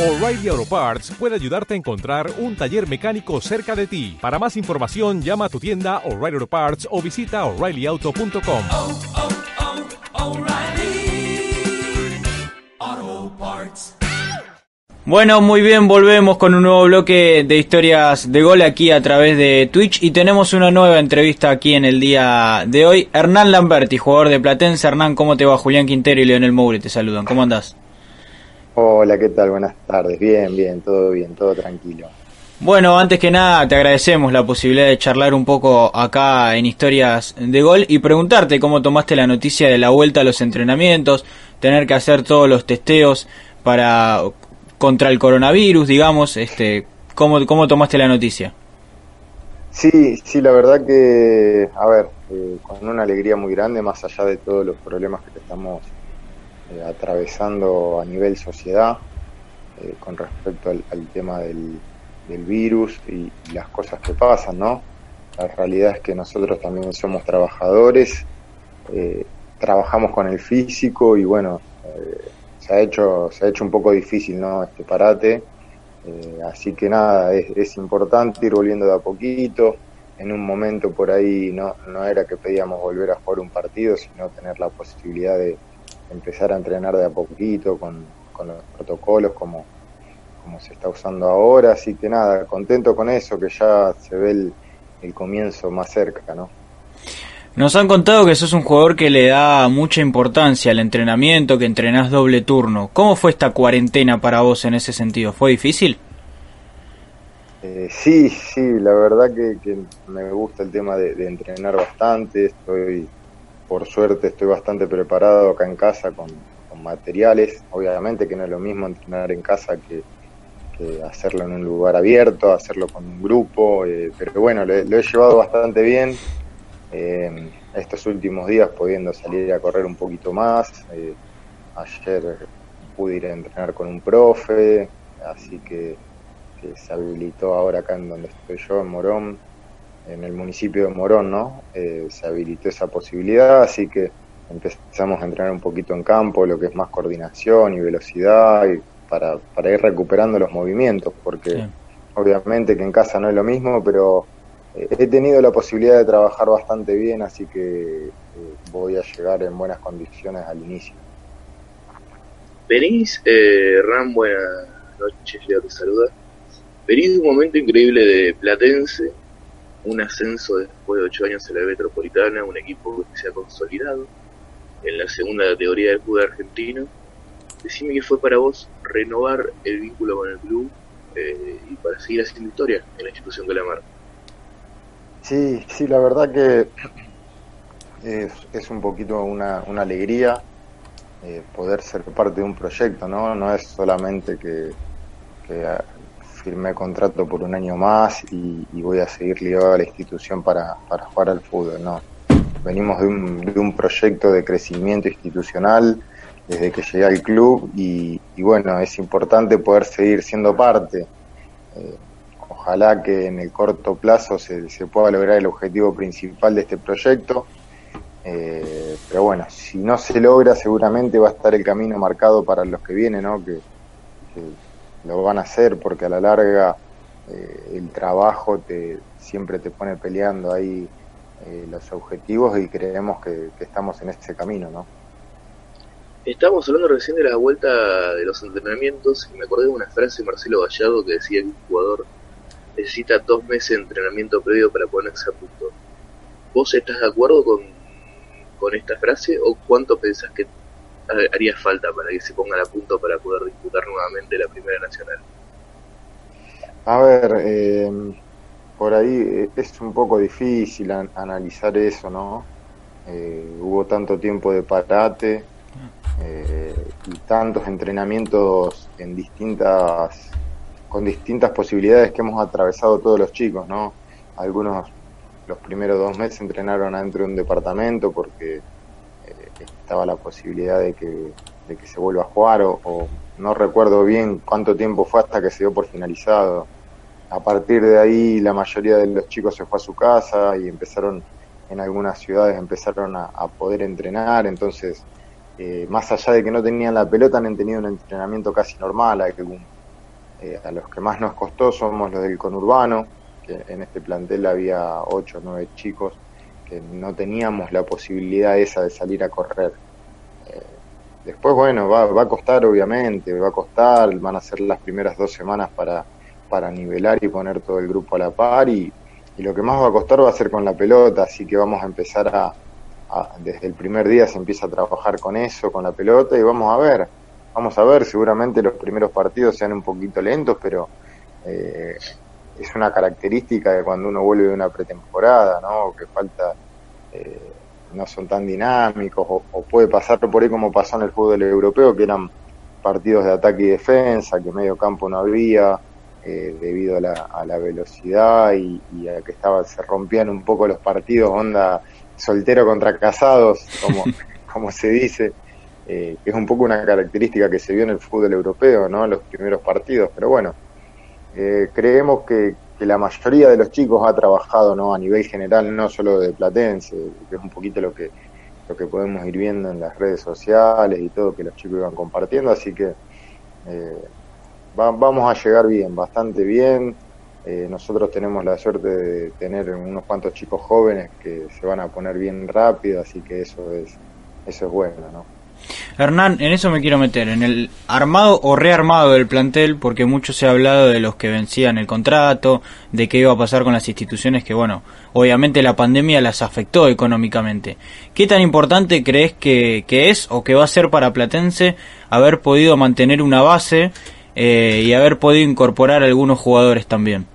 O'Reilly Auto Parts puede ayudarte a encontrar un taller mecánico cerca de ti. Para más información, llama a tu tienda O'Reilly Auto Parts o visita oreillyauto.com. oh, oh, O'Reilly Auto Parts. Bueno, muy bien, volvemos con un nuevo bloque de historias de gol aquí a través de Twitch y tenemos una nueva entrevista aquí en el día de hoy. Hernán Lamberti, jugador de Platense. Hernán, ¿cómo te va? Julián Quintero y Leonel Moure te saludan. ¿Cómo andás? Hola, ¿qué tal? Buenas tardes. Bien, bien, todo bien, todo tranquilo. Bueno, antes que nada te agradecemos la posibilidad de charlar un poco acá en Historias de Gol y preguntarte cómo tomaste la noticia de la vuelta a los entrenamientos, tener que hacer todos los testeos para contra el coronavirus, digamos, este, ¿cómo, cómo tomaste la noticia? Sí, sí, la verdad que, a ver, eh, con una alegría muy grande, más allá de todos los problemas que estamos eh, atravesando a nivel sociedad, eh, con respecto al, tema del, virus y, las cosas que pasan, ¿no? La realidad es que nosotros también somos trabajadores, eh, trabajamos con el físico y bueno, se ha hecho se ha hecho un poco difícil, ¿no? Este parate, así que nada, es, es importante ir volviendo de a poquito. En un momento por ahí no, no era que pedíamos volver a jugar un partido, sino tener la posibilidad de empezar a entrenar de a poquito con, con los protocolos como, como se está usando ahora, así que nada, contento con eso, que ya se ve el, el comienzo más cerca, ¿no? Nos han contado que sos un jugador que le da mucha importancia al entrenamiento, que entrenás doble turno. ¿Cómo fue esta cuarentena para vos en ese sentido? ¿Fue difícil? Eh, sí, sí, la verdad que, que me gusta el tema de, de, entrenar bastante, estoy, por suerte, estoy bastante preparado acá en casa con, materiales, obviamente que no es lo mismo entrenar en casa que, hacerlo en un lugar abierto, hacerlo con un grupo, eh, pero bueno, lo, he llevado bastante bien, eh, estos últimos días pudiendo salir a correr un poquito más, eh, ayer pude ir a entrenar con un profe, así que que se habilitó ahora acá en donde estoy yo, en Morón, en el municipio de Morón, ¿no? Eh, se habilitó esa posibilidad, así que empezamos a entrenar un poquito en campo, lo que es más coordinación y velocidad, y para, para ir recuperando los movimientos, porque sí. obviamente que en casa no es lo mismo, pero eh, he tenido la posibilidad de trabajar bastante bien, así que eh, voy a llegar en buenas condiciones al inicio. Venís, eh, Ram, buenas noches, Leo te saluda venís de un momento increíble de Platense, un ascenso después de ocho años en la Metropolitana, un equipo que se ha consolidado en la segunda categoría del fútbol argentino. Decime qué fue para vos renovar el vínculo con el club eh, y para seguir haciendo historia en la institución de la mar. Sí, sí, la verdad que es, es un poquito una, una alegría eh, poder ser parte de un proyecto, ¿no? No es solamente que, que firmé contrato por un año más y, voy a seguir ligado a la institución para, para jugar al fútbol, no. Venimos de un, de un proyecto de crecimiento institucional desde que llegué al club y, y bueno, es importante poder seguir siendo parte. Eh, ojalá que en el corto plazo se, se, pueda lograr el objetivo principal de este proyecto. Eh, pero bueno, si no se logra, seguramente va a estar el camino marcado para los que vienen, ¿no? Que lo van a hacer porque a la larga eh, el trabajo te siempre te pone peleando ahí eh, los objetivos y creemos que, estamos en ese camino, ¿no? Estamos hablando recién de la vuelta de los entrenamientos y me acordé de una frase de Marcelo Gallardo que decía que un jugador necesita dos meses de entrenamiento previo para ponerse a punto. ¿Vos estás de acuerdo con, con esta frase o cuánto pensás que haría falta para que se pongan a punto para poder disputar nuevamente la Primera Nacional? A ver, eh, por ahí es un poco difícil an analizar eso, ¿no? Eh, hubo tanto tiempo de parate eh, y tantos entrenamientos en distintas con distintas posibilidades que hemos atravesado todos los chicos, ¿no? Algunos los primeros dos meses entrenaron adentro de un departamento porque estaba la posibilidad de que, de que se vuelva a jugar o, no recuerdo bien cuánto tiempo fue hasta que se dio por finalizado. A partir de ahí la mayoría de los chicos se fue a su casa y empezaron en algunas ciudades empezaron a, poder entrenar, entonces eh, más allá de que no tenían la pelota han tenido un entrenamiento casi normal, Eh, a los que más nos costó somos los del conurbano, que en este plantel había 8 o 9 chicos no teníamos la posibilidad esa de salir a correr. Eh, después, bueno, va, va a costar obviamente, va a costar, van a ser las primeras dos semanas para, para nivelar y poner todo el grupo a la par y, y lo que más va a costar va a ser con la pelota, así que vamos a empezar a, a- desde el primer día se empieza a trabajar con eso, con la pelota y vamos a ver, vamos a ver, seguramente los primeros partidos sean un poquito lentos, pero eh, es una característica de cuando uno vuelve de una pretemporada, ¿no? Que falta, eh, no son tan dinámicos o, o puede pasar por ahí como pasó en el fútbol europeo, que eran partidos de ataque y defensa, que medio campo no había, eh, debido a la, a la velocidad y, y a que estaba se rompían un poco los partidos, onda soltero contra casados, como, como se dice, eh, que es un poco una característica que se vio en el fútbol europeo, ¿no? Los primeros partidos, pero bueno, eh, creemos que, que la mayoría de los chicos ha trabajado, ¿no? A nivel general, no solo de Platense, que es un poquito lo que lo que podemos ir viendo en las redes sociales y todo que los chicos iban compartiendo, así que eh, va- vamos a llegar bien, bastante bien. Eh, nosotros tenemos la suerte de tener unos cuantos chicos jóvenes que se van a poner bien rápido, así que eso es eso es bueno, ¿no? Hernán, en eso me quiero meter, en el armado o rearmado del plantel, porque mucho se ha hablado de los que vencían el contrato, de qué iba a pasar con las instituciones que, bueno, obviamente la pandemia las afectó económicamente. ¿Qué tan importante crees que, es o que va a ser para Platense haber podido mantener una base eh, y haber podido incorporar algunos jugadores también?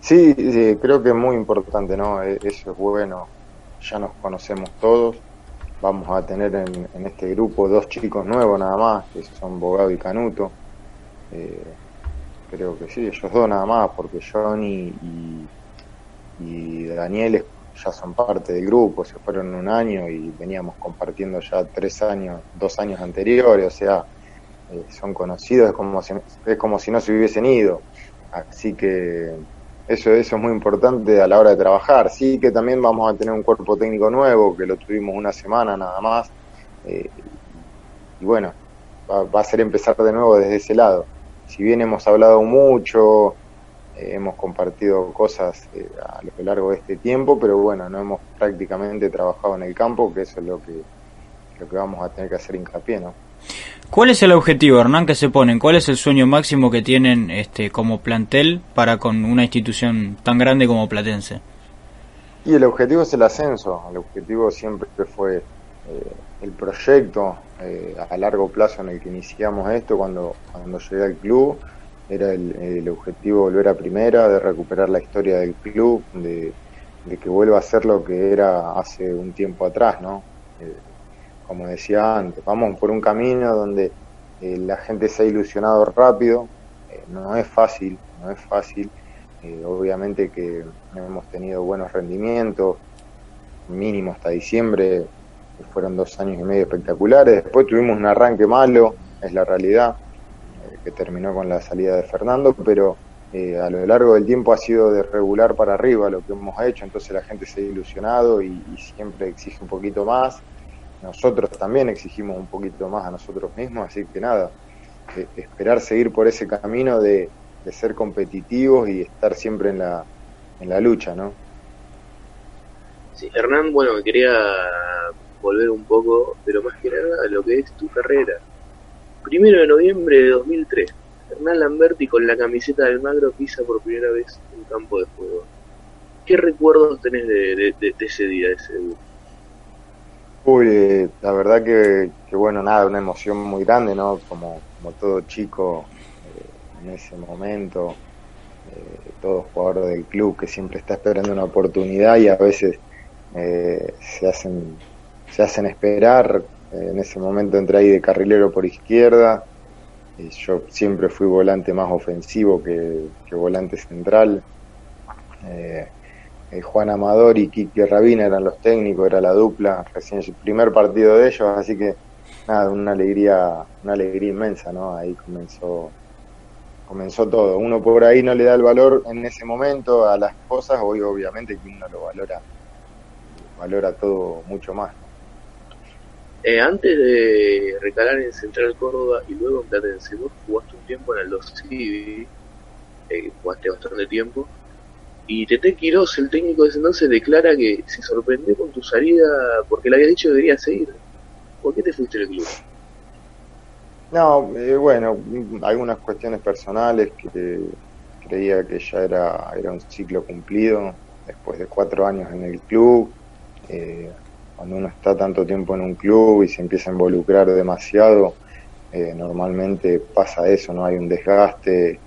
Sí, sí, creo que es muy importante, ¿no? E- Eso es bueno, ya nos conocemos todos. Vamos a tener en, en este grupo dos chicos nuevos nada más, que son Bogado y Canuto. Eh, creo que sí, ellos dos nada más, porque Johnny y, y Daniel ya son parte del grupo, se fueron un año y veníamos compartiendo ya tres años, dos años anteriores, o sea, eh, son conocidos, es como, si, es como si no se hubiesen ido. Así que eso, eso es muy importante a la hora de trabajar. Sí que también vamos a tener un cuerpo técnico nuevo, que lo tuvimos una semana nada más. eh, y bueno, va, va a ser empezar de nuevo desde ese lado. Si bien hemos hablado mucho, eh, hemos compartido cosas eh, a lo largo de este tiempo, pero bueno, no hemos prácticamente trabajado en el campo, que eso es lo que, lo que vamos a tener que hacer hincapié, ¿no? ¿Cuál es el objetivo, Hernán, que se ponen? ¿Cuál es el sueño máximo que tienen este como plantel para con una institución tan grande como Platense? Y el objetivo es el ascenso, el objetivo siempre fue eh, el proyecto eh, a largo plazo en el que iniciamos esto cuando, cuando llegué al club, era el, el objetivo volver a primera, de recuperar la historia del club, de, de que vuelva a ser lo que era hace un tiempo atrás, ¿no? Eh, como decía antes, vamos por un camino donde eh, la gente se ha ilusionado rápido, eh, no es fácil, no es fácil, eh, obviamente que hemos tenido buenos rendimientos, mínimo hasta diciembre, que fueron dos años y medio espectaculares. Después tuvimos un arranque malo, es la realidad, que terminó con la salida de Fernando, pero a lo largo del tiempo ha sido de regular para arriba lo que hemos hecho, entonces la gente se ha ilusionado y siempre exige un poquito más. Nosotros también exigimos un poquito más a nosotros mismos, así que nada, eh, esperar seguir por ese camino de, de ser competitivos y estar siempre en la, en la lucha, ¿no? Sí, Hernán, bueno, quería volver un poco, pero más que nada a lo que es tu carrera. Primero de noviembre de 2003, Hernán Lamberti con la camiseta del Magro pisa por primera vez un campo de juego. ¿Qué recuerdos tenés de, de- ese día, de ese debut? Uy, la verdad que, que, bueno, nada, una emoción muy grande, ¿no? Como, como todo chico eh, en ese momento, eh, todo jugador del club que siempre está esperando una oportunidad y a veces eh, se hacen se hacen esperar. Eh, en ese momento entré ahí de carrilero por izquierda. Yo siempre fui volante más ofensivo que, que volante central. Eh, eh, Juan Amador y Quique Rabina eran los técnicos, era la dupla, recién el primer partido de ellos, así que nada, una alegría, una alegría inmensa, ¿no? Ahí comenzó, comenzó todo. Uno por ahí no le da el valor en ese momento a las cosas, hoy obviamente que uno lo valora, valora todo mucho más. Eh, antes de recalar en Central Córdoba y luego en Platense, vos jugaste un tiempo en el 2 Civi, eh, jugaste bastante tiempo, y Tete Quiroz, el técnico de ese entonces, declara que se sorprendió con tu salida porque le había dicho que deberías seguir. ¿Por qué te fuiste del club? No, eh, bueno, algunas cuestiones personales que creía que ya era, era un ciclo cumplido después de cuatro años en el club. Eh, cuando uno está tanto tiempo en un club y se empieza a involucrar demasiado, eh, normalmente pasa eso, no hay un desgaste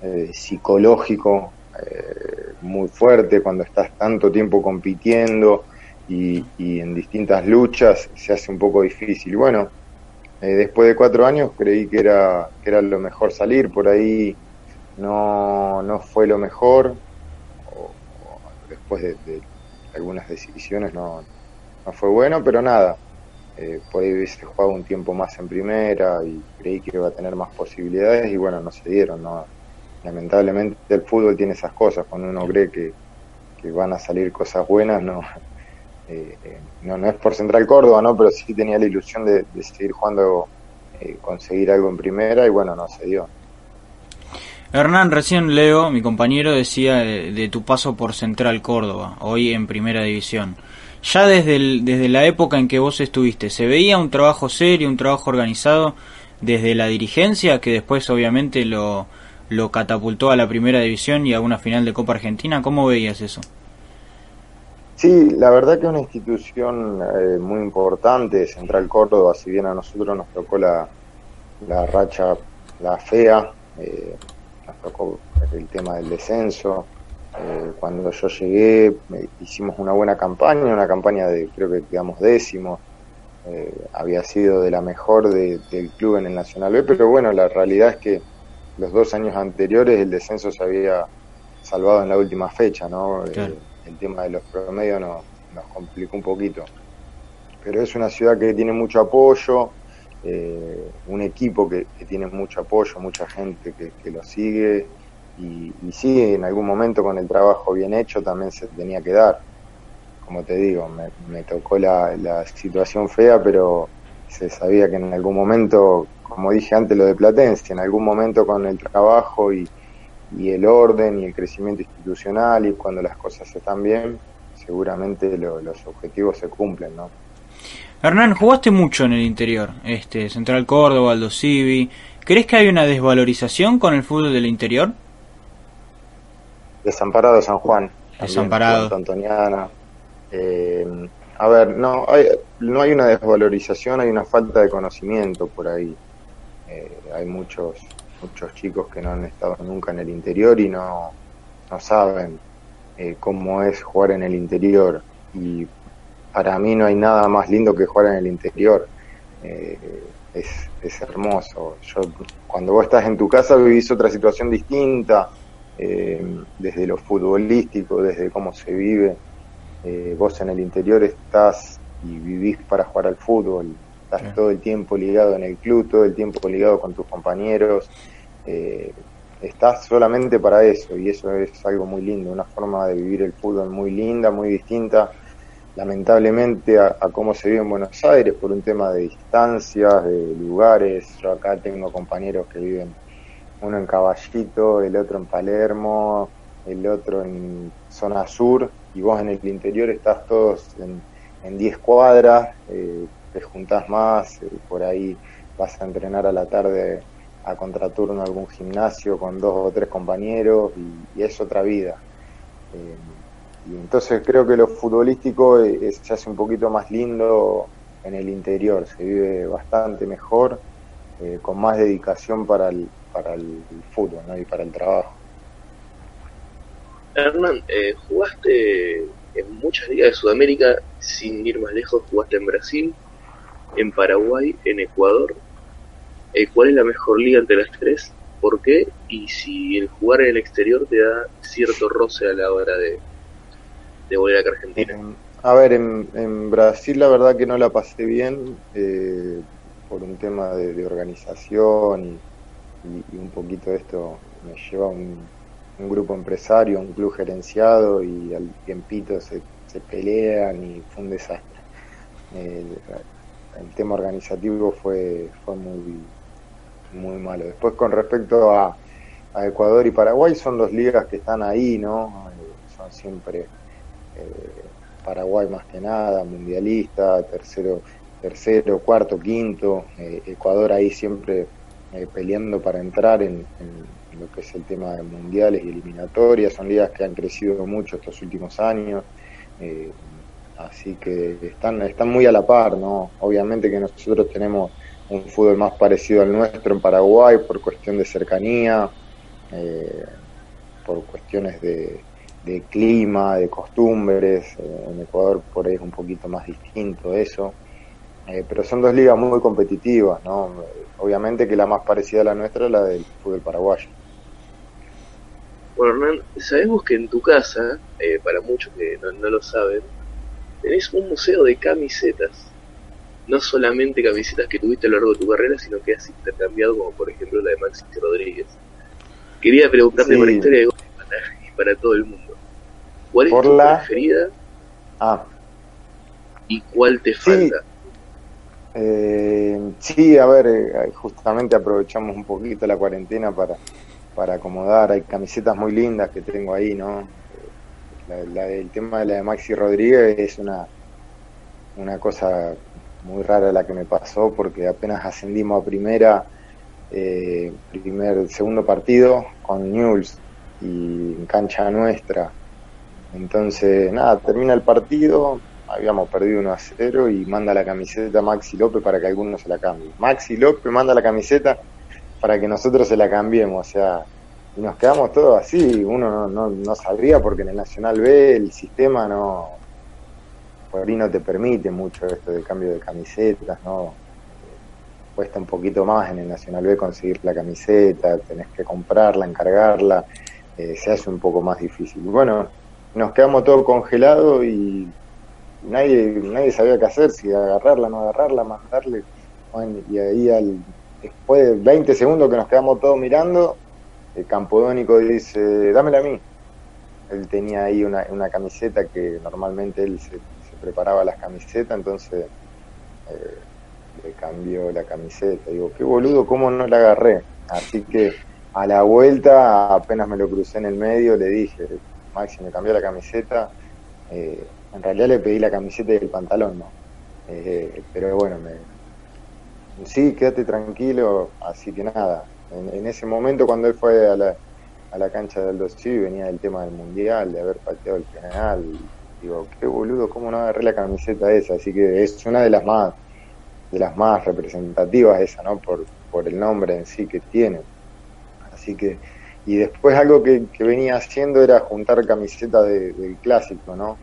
eh, psicológico eh, muy fuerte cuando estás tanto tiempo compitiendo y, y en distintas luchas se hace un poco difícil. Bueno, eh, después de cuatro años creí que era, que era lo mejor salir, por ahí no, no fue lo mejor, o, después de, de algunas decisiones no, no fue bueno, pero nada, eh, por ahí hubiese jugado un tiempo más en primera y creí que iba a tener más posibilidades y bueno, no se dieron, no. Lamentablemente el fútbol tiene esas cosas, cuando uno cree que, que van a salir cosas buenas, no, eh, eh, no, no es por Central Córdoba, ¿no? Pero sí tenía la ilusión de, seguir jugando, eh, conseguir algo en primera y bueno, no se dio. Hernán, recién Leo, mi compañero, decía de, tu paso por Central Córdoba, hoy en Primera División. Ya desde, desde la época en que vos estuviste, ¿se veía un trabajo serio, un trabajo organizado desde la dirigencia, que después obviamente lo, lo catapultó a la Primera División y a una final de Copa Argentina? ¿Cómo veías eso? Sí, la verdad que es una institución eh, muy importante, Central Córdoba, si bien a nosotros nos tocó la, la racha, la fea, eh, nos tocó el tema del descenso. Eh, cuando yo llegué hicimos una buena campaña, una campaña de creo que quedamos décimos, eh, había sido de la mejor de- del club en el Nacional B, pero bueno, la realidad es que los dos años anteriores el descenso se había salvado en la última fecha, ¿no? Eh, el tema de los promedios nos, nos complicó un poquito. Pero es una ciudad que tiene mucho apoyo, eh, un equipo que, que tiene mucho apoyo, mucha gente que, que lo sigue y, y sí, en algún momento con el trabajo bien hecho también se tenía que dar. Como te digo, me, me tocó la, la situación fea, pero se sabía que en algún momento, como dije antes, lo de Platense, en algún momento con el trabajo y, y el orden y el crecimiento institucional y cuando las cosas están bien, seguramente lo- los objetivos se cumplen, ¿no? Hernán, jugaste mucho en el interior, este Central Córdoba, Aldo Civi. ¿Crees que hay una desvalorización con el fútbol del interior? Desamparado San Juan. Desamparado. Antoniana. Eh, a ver, no hay, no hay una desvalorización, hay una falta de conocimiento por ahí. Eh, hay muchos muchos chicos que no han estado nunca en el interior y no, no saben eh, cómo es jugar en el interior. Y para mí no hay nada más lindo que jugar en el interior. Eh, es, es hermoso. Yo, cuando vos estás en tu casa vivís otra situación distinta, desde lo futbolístico, desde cómo se vive. Eh, vos en el interior estás y vivís para jugar al fútbol, estás todo el tiempo ligado en el club, todo el tiempo ligado con tus compañeros, eh, estás solamente para eso y eso es algo muy lindo, una forma de vivir el fútbol muy linda, muy distinta, lamentablemente a, a cómo se vive en Buenos Aires por un tema de distancias, de lugares, yo acá tengo compañeros que viven uno en Caballito, el otro en Palermo, el otro en zona sur, y vos en el interior estás todos en, en 10 cuadras, eh, te juntás más, eh, por ahí vas a entrenar a la tarde a contraturno algún gimnasio con dos o tres compañeros y, es otra vida. Eh, y entonces creo que lo futbolístico eh, es- se hace un poquito más lindo en el interior, se vive bastante mejor, con más dedicación para el, para el fútbol ¿no? y para el trabajo. Hernán, eh, jugaste en muchas ligas de Sudamérica, sin ir más lejos, jugaste en Brasil, en Paraguay, en Ecuador. Eh, ¿Cuál es la mejor liga entre las tres? ¿Por qué? Y si el jugar en el exterior te da cierto roce a la hora de, volver acá a Argentina. A ver, en, en Brasil la verdad que no la pasé bien eh, por un tema de, organización y un poquito de esto me lleva a un, un grupo empresario, un club gerenciado y al tiempito se, pelean y fue un desastre. El, el tema organizativo fue, fue muy, muy malo. Después con respecto a, a Ecuador y Paraguay, son dos ligas que están ahí, ¿no? Eh, son siempre eh, Paraguay más que nada, mundialista, tercero, tercero, cuarto, quinto, eh, Ecuador ahí siempre eh, peleando para entrar en, en- lo que es el tema de mundiales y eliminatorias, son ligas que han crecido mucho estos últimos años, eh, así que están, están muy a la par, ¿no? Obviamente que nosotros tenemos un fútbol más parecido al nuestro en Paraguay por cuestión de cercanía, eh, por cuestiones de, de clima, de costumbres. eh, en Ecuador por ahí es un poquito más distinto eso. Eh, pero son dos ligas muy competitivas, ¿no? Obviamente que la más parecida a la nuestra es la del fútbol paraguayo. Bueno, Hernán, sabemos que en tu casa, eh, para muchos que no, no lo saben, tenés un museo de camisetas. No solamente camisetas que tuviste a lo largo de tu carrera, sino que has intercambiado, como por ejemplo la de Maxi Rodríguez. Quería preguntarte Sí. por la historia de para, y para todo el mundo. ¿Cuál es Por tu la- preferida Ah, y cuál te Sí. falta? Eh, sí, a ver, eh, justamente aprovechamos un poquito la cuarentena para, para acomodar. Hay camisetas muy lindas que tengo ahí, ¿no? La, la del tema de la de Maxi Rodríguez es una, una cosa muy rara la que me pasó porque apenas ascendimos a primera, eh, primer, segundo partido con Newell's y en cancha nuestra. Entonces, nada, termina el partido, habíamos perdido 1 a 0 y manda la camiseta Maxi López para que alguno se la cambie. Maxi López manda la camiseta para que nosotros se la cambiemos, o sea, y nos quedamos todos así, uno no, no, no sabría porque en el Nacional B el sistema no, por ahí no te permite mucho esto de cambio de camisetas, ¿no? Cuesta un poquito más en el Nacional B conseguir la camiseta, tenés que comprarla, encargarla, eh, se hace un poco más difícil. Bueno, nos quedamos todos congelados y nadie nadie sabía qué hacer, si agarrarla, no agarrarla, mandarle. Bueno, y ahí al, después de 20 segundos que nos quedamos todos mirando, el campodónico dice, dámela a mí. Él tenía ahí una, una camiseta que normalmente él se, preparaba las camisetas, entonces eh, le cambió la camiseta. Digo, qué boludo, ¿cómo no la agarré? Así que a la vuelta, apenas me lo crucé en el medio, le dije, Maxi, me cambió la camiseta. Eh, en realidad le pedí la camiseta y el pantalón, ¿no? Eh, pero bueno, me, sí, quédate tranquilo, así que nada. En, en ese momento cuando él fue a la, a la cancha del 2 venía el tema del mundial, de haber pateado el penal. Digo, qué boludo, cómo no agarré la camiseta esa. Así que es una de las más de las más representativas esa, ¿no? Por, por el nombre en sí que tiene. Así que, y después algo que, que venía haciendo era juntar camisetas de- del clásico, ¿no?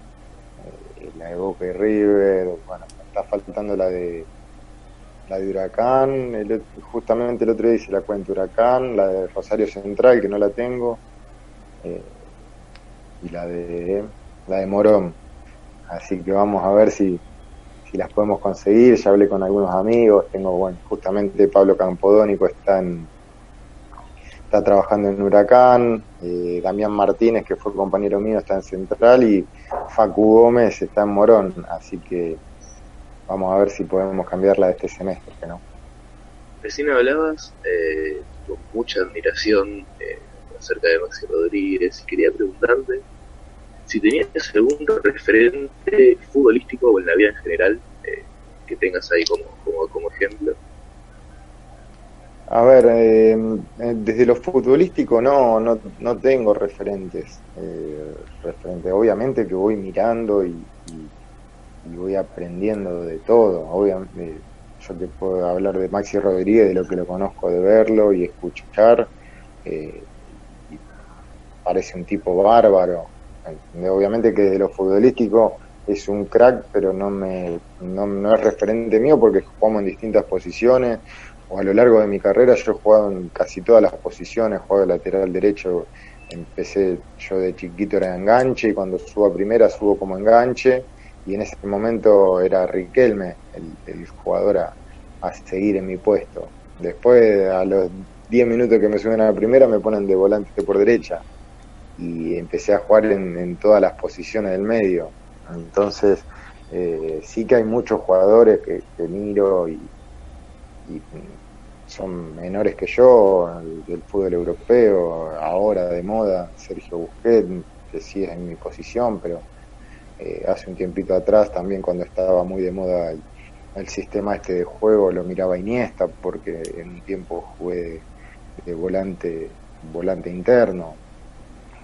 Eh, la de Boca y River, bueno, está faltando la de la de Huracán, el justamente el otro día hice la cuenta Huracán, la de Rosario Central, que no la tengo, eh, y la de la de Morón. Así que vamos a ver si, si las podemos conseguir, ya hablé con algunos amigos, tengo, bueno, justamente Pablo Campodónico está en está trabajando en Huracán, eh, Damián Martínez, que fue compañero mío, está en Central, y Facu Gómez está en Morón, así que vamos a ver si podemos cambiarla de este semestre, ¿no? Recién hablabas eh, con mucha admiración eh, acerca de Maxi Rodríguez y quería preguntarte si tenías algún referente futbolístico o en la vida en general eh, que tengas ahí como, como, como ejemplo. A ver, eh, desde lo futbolístico no, no, no tengo referentes. eh, referentes. Obviamente que voy mirando y, y- y voy aprendiendo de todo. Obviamente, yo te puedo hablar de Maxi Rodríguez, de lo que lo conozco, de verlo y escuchar. eh, y parece un tipo bárbaro. Obviamente que desde lo futbolístico es un crack, pero no, me, no, no es referente mío porque jugamos en distintas posiciones o a lo largo de mi carrera yo he jugado en casi todas las posiciones, he jugado de lateral derecho, empecé yo de chiquito era enganche y cuando subo a primera subo como enganche y en ese momento era Riquelme el, el jugador a, a seguir en mi puesto. Después a los 10 minutos que me suben a la primera me ponen de volante por derecha y empecé a jugar en, en todas las posiciones del medio. Entonces eh, sí que hay muchos jugadores que, miro y, y son menores que yo, el- del fútbol europeo, ahora de moda, Sergio Busquets, que sí es en mi posición, pero eh, hace un tiempito atrás también cuando estaba muy de moda el, sistema este de juego lo miraba Iniesta porque en un tiempo jugué de, volante volante interno.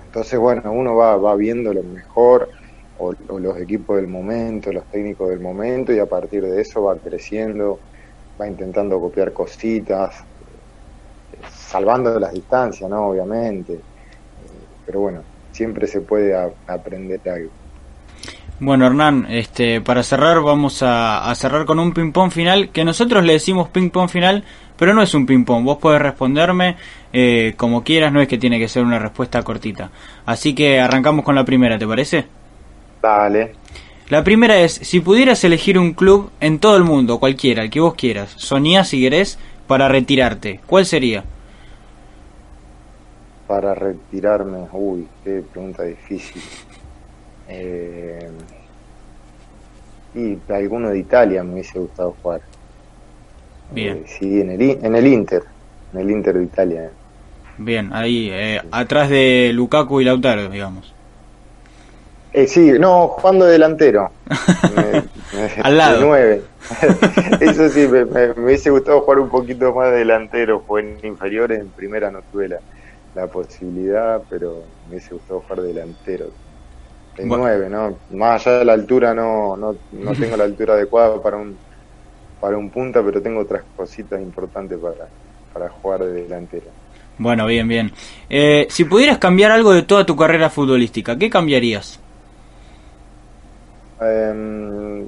Entonces bueno uno va, va viendo lo mejor o, los equipos del momento los técnicos del momento y a partir de eso va creciendo va intentando copiar cositas salvando las distancias no obviamente. Pero bueno siempre se puede a- aprender algo Bueno, Hernán, este, para cerrar vamos a, a cerrar con un ping-pong final, que nosotros le decimos ping-pong final, pero no es un ping-pong. Vos podés responderme eh, como quieras, no es que tiene que ser una respuesta cortita. Así que arrancamos con la primera, ¿te parece? dale La primera es, si pudieras elegir un club en todo el mundo, cualquiera, el que vos quieras, soñás si querés, para retirarte, ¿cuál sería? Para retirarme, uy, qué pregunta difícil. Eh, y alguno de Italia me hubiese gustado jugar. Bien. Eh, sí, en el, I- en el Inter, en el Inter de Italia. Bien, ahí, eh, atrás de Lukaku y Lautaro, digamos. Eh, sí, no, jugando de delantero. Me- me- Al lado. De nueve. Eso sí, me, hubiese gustado jugar un poquito más de delantero. Fue en inferiores, en primera no tuve la, la posibilidad, pero me hubiese gustado jugar de delantero. Bueno. ¿no? Más allá de la altura, no, no, no tengo la altura adecuada para un para un punta, pero tengo otras cositas importantes para, para jugar de delantero. Bueno, bien, bien. Eh, si pudieras cambiar algo de toda tu carrera futbolística, ¿qué cambiarías? Eh,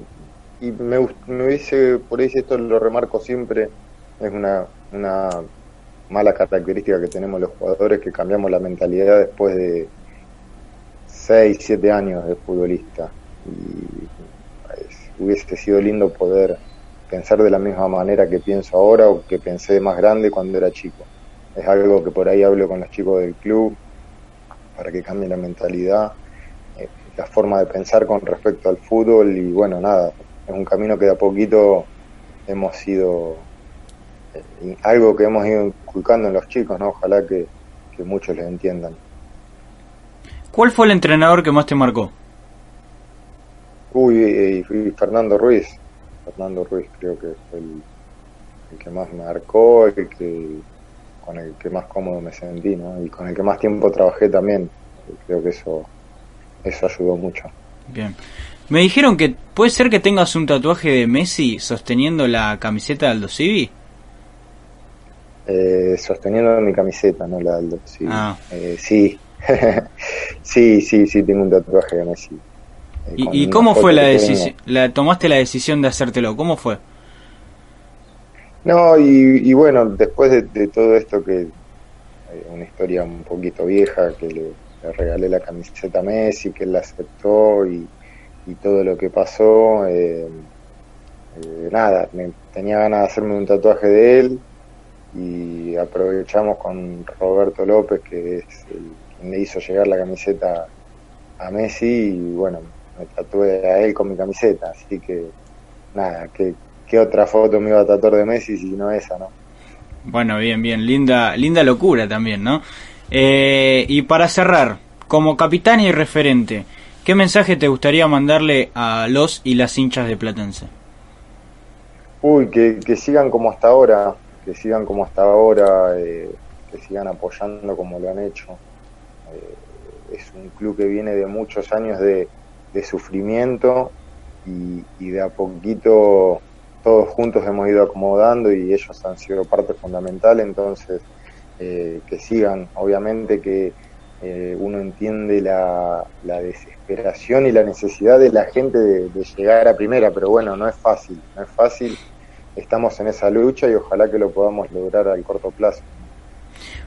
y me, me hubiese, por ahí esto lo remarco siempre, es una, una mala característica que tenemos los jugadores que cambiamos la mentalidad después de 6, 7 años de futbolista. Y hubiese sido lindo poder pensar de la misma manera que pienso ahora o que pensé más grande cuando era chico. Es algo que por ahí hablo con los chicos del club para que cambien la mentalidad eh, la forma de pensar con respecto al fútbol y bueno, nada, es un camino que de a poquito hemos ido, eh, algo que hemos ido inculcando en los chicos, ¿no? Ojalá que muchos les entiendan. ¿Cuál fue el entrenador que más te marcó? Uy, y, y Fernando Ruiz, Fernando Ruiz creo que fue el, el que más me marcó, el que con el que más cómodo me sentí, ¿no? Y con el que más tiempo trabajé también. Creo que eso eso ayudó mucho. Bien. Me dijeron que puede ser que tengas un tatuaje de Messi sosteniendo la camiseta de Aldo Civi. Eh, sosteniendo mi camiseta, no la de Aldo. Sí, Ah. Eh, sí. sí, sí, sí, tengo un tatuaje de Messi. Eh, ¿Y, cómo fue la decisión? La, ¿Tomaste la decisión de hacértelo? ¿Cómo fue? No, y, y bueno, después de, de todo esto que eh, una historia un poquito vieja, que le, le regalé la camiseta a Messi, que él la aceptó y, y todo lo que pasó, eh, eh, nada, me, tenía ganas de hacerme un tatuaje de él y aprovechamos con Roberto López, que es el le hizo llegar la camiseta a Messi y bueno, me tatué a él con mi camiseta, así que nada, que ¿qué otra foto me iba a tatuar de Messi si no esa, no? Bueno, bien, bien. Linda, linda locura también, ¿no? Eh, y para cerrar, como capitán y referente, ¿qué mensaje te gustaría mandarle a los y las hinchas de Platense? Uy, que, que sigan como hasta ahora, que sigan como hasta ahora, eh, que sigan apoyando como lo han hecho. Eh, es un club que viene de muchos años de, de sufrimiento y, y de a poquito todos juntos hemos ido acomodando y ellos han sido parte fundamental, entonces eh, que sigan, obviamente que eh, uno entiende la, la desesperación y la necesidad de la gente de, de llegar a primera, pero bueno, no es fácil, no es fácil, estamos en esa lucha y ojalá que lo podamos lograr al corto plazo.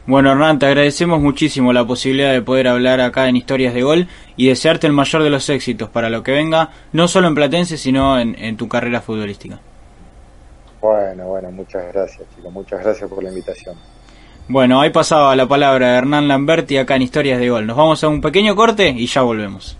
Bueno, Hernán, te agradecemos muchísimo la posibilidad de poder hablar acá en Historias de Gol y desearte el mayor de los éxitos para lo que venga, no solo en Platense, sino en, en tu carrera futbolística. Bueno, bueno, muchas gracias chicos, muchas gracias por la invitación. Bueno, ahí pasaba la palabra de Hernán Lamberti acá en Historias de Gol. Nos vamos a un pequeño corte y ya volvemos.